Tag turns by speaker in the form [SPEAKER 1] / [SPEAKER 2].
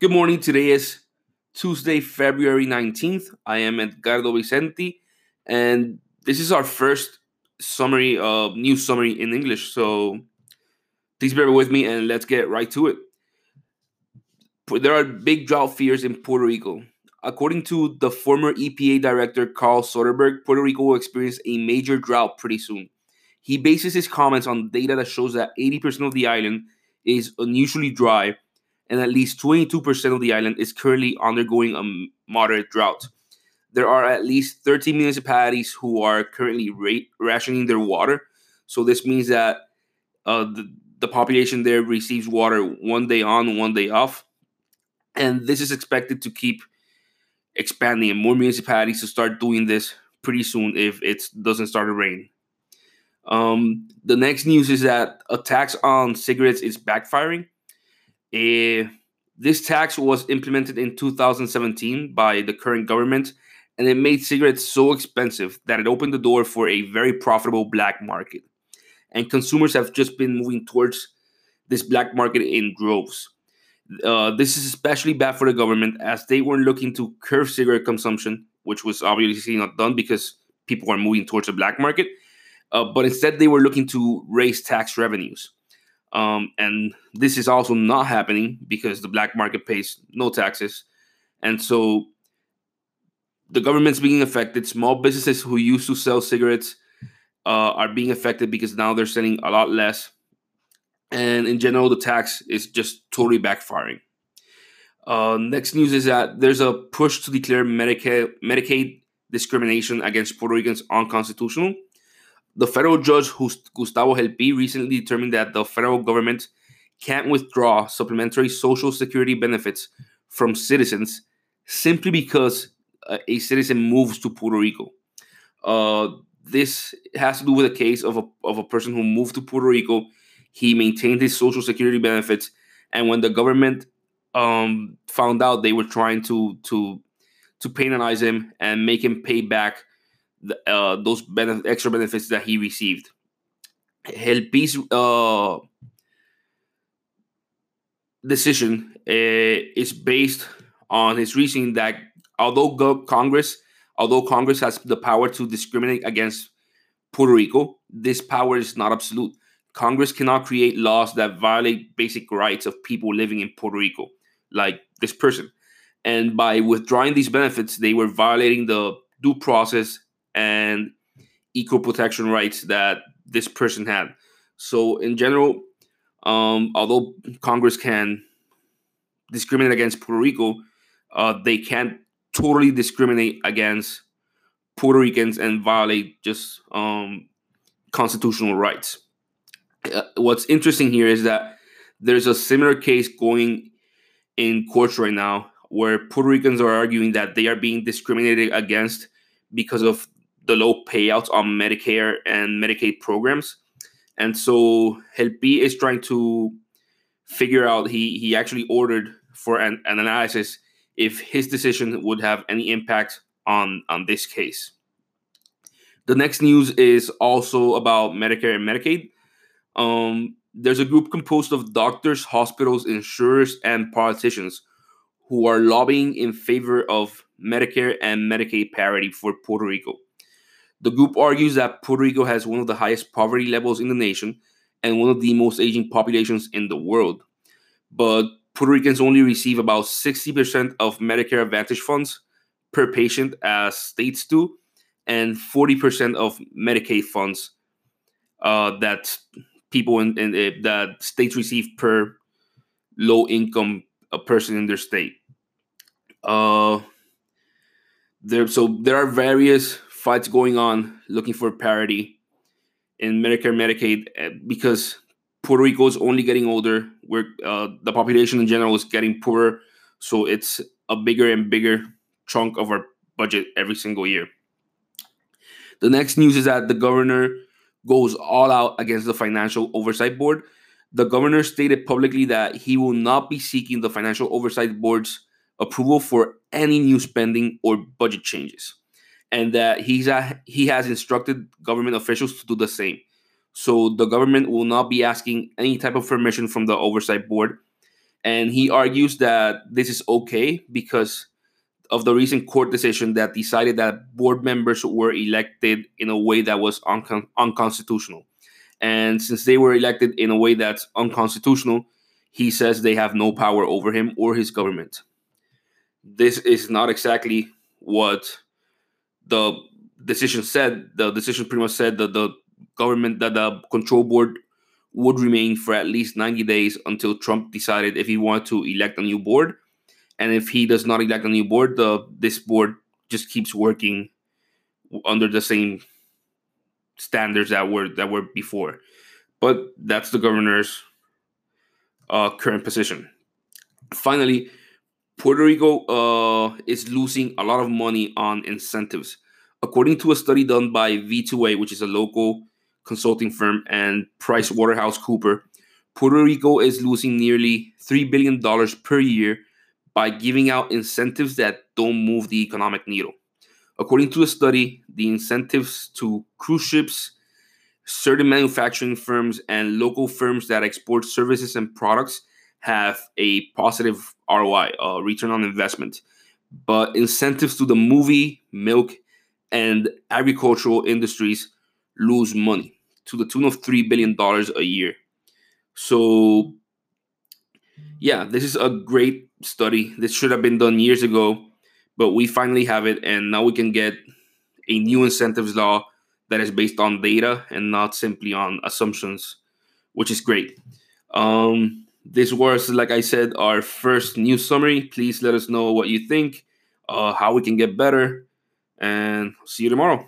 [SPEAKER 1] Good morning. Today is Tuesday, February 19th. I am Edgardo Vicenti, and this is our first summary of news summary in English. So please bear with me and let's get right to it. There are big drought fears in Puerto Rico. According to the former EPA director Carl Soderberg, Puerto Rico will experience a major drought pretty soon. He bases his comments on data that shows that 80% of the island is unusually dry and at least 22% of the island is currently undergoing a moderate drought. There are at least 13 municipalities who are currently rationing their water. So this means that uh, the, the population there receives water one day on, one day off. And this is expected to keep expanding and more municipalities to start doing this pretty soon if it doesn't start to rain. Um, the next news is that a tax on cigarettes is backfiring. A, this tax was implemented in 2017 by the current government, and it made cigarettes so expensive that it opened the door for a very profitable black market. And consumers have just been moving towards this black market in droves. Uh, this is especially bad for the government as they weren't looking to curb cigarette consumption, which was obviously not done because people are moving towards the black market. Uh, but instead, they were looking to raise tax revenues. Um, and this is also not happening because the black market pays no taxes. And so the government's being affected. Small businesses who used to sell cigarettes uh, are being affected because now they're selling a lot less. And in general, the tax is just totally backfiring. Uh, next news is that there's a push to declare Medicaid, Medicaid discrimination against Puerto Ricans unconstitutional. The federal judge Gustavo Gelpi recently determined that the federal government can't withdraw supplementary social security benefits from citizens simply because uh, a citizen moves to Puerto Rico. Uh, this has to do with a case of a, of a person who moved to Puerto Rico. He maintained his social security benefits, and when the government um, found out they were trying to to to penalize him and make him pay back the, uh, those benef- extra benefits that he received. Gelpi's uh, decision uh, is based on his reasoning that although Congress, although Congress has the power to discriminate against Puerto Rico, this power is not absolute. Congress cannot create laws that violate basic rights of people living in Puerto Rico, like this person. And by withdrawing these benefits, they were violating the due process and equal protection rights that this person had. So, in general, um, although Congress can discriminate against Puerto Rico, uh, they can't totally discriminate against Puerto Ricans and violate just um, constitutional rights. Uh, what's interesting here is that there's a similar case going in courts right now where Puerto Ricans are arguing that they are being discriminated against because of the low payouts on Medicare and Medicaid programs. And so Gelpi is trying to figure out he he actually ordered for an, an analysis if his decision would have any impact on on this case. The next news is also about Medicare and Medicaid. Um, there's a group composed of doctors, hospitals, insurers, and politicians who are lobbying in favor of Medicare and Medicaid parity for Puerto Rico. The group argues that Puerto Rico has one of the highest poverty levels in the nation and one of the most aging populations in the world. But Puerto Ricans only receive about 60% of Medicare Advantage funds per patient, as states do, and 40% of Medicaid funds uh, that people in, in uh, that states receive per low income uh, person in their state. Uh, there, so there are various fights going on looking for parity in Medicare Medicaid eh, because Puerto Rico is only getting older. Where uh, the population in general is getting poorer, so it's a bigger and bigger chunk of our budget every single year. The next news is that the governor goes all out against the Financial Oversight Board. The governor stated publicly that he will not be seeking the Financial Oversight Board's approval for any new spending or budget changes and that he's a, he has instructed government officials to do the same. So the government will not be asking any type of permission from the oversight board, And he argues that this is okay because of the recent court decision that decided that board members were elected in a way that was uncon- unconstitutional. And since they were elected in a way that's unconstitutional, he says they have no power over him or his government. This is not exactly what the decision said. The decision pretty much said that the government, that the control board would remain for at least 90 days until Trump decided if he wanted to elect a new board. And if he does not elect a new board, the this board just keeps working under the same standards that were that were before. But that's the governor's uh, current position. Finally, Puerto Rico uh, is losing a lot of money on incentives. According to a study done by V2A, which is a local consulting firm, and Price Waterhouse Cooper, Puerto Rico is losing nearly $3 billion per year by giving out incentives that don't move the economic needle. According to a study, the incentives to cruise ships, certain manufacturing firms, and local firms that export services and products have a positive ROI, uh, return on investment. But incentives to the movie, milk, and agricultural industries lose money to the tune of $3 billion a year. So, yeah, this is a great study. This should have been done years ago, but we finally have it, and now we can get a new incentives law that is based on data and not simply on assumptions, which is great. Um, this was, like I said, our first news summary. Please let us know what you think, uh, how we can get better, and see you tomorrow.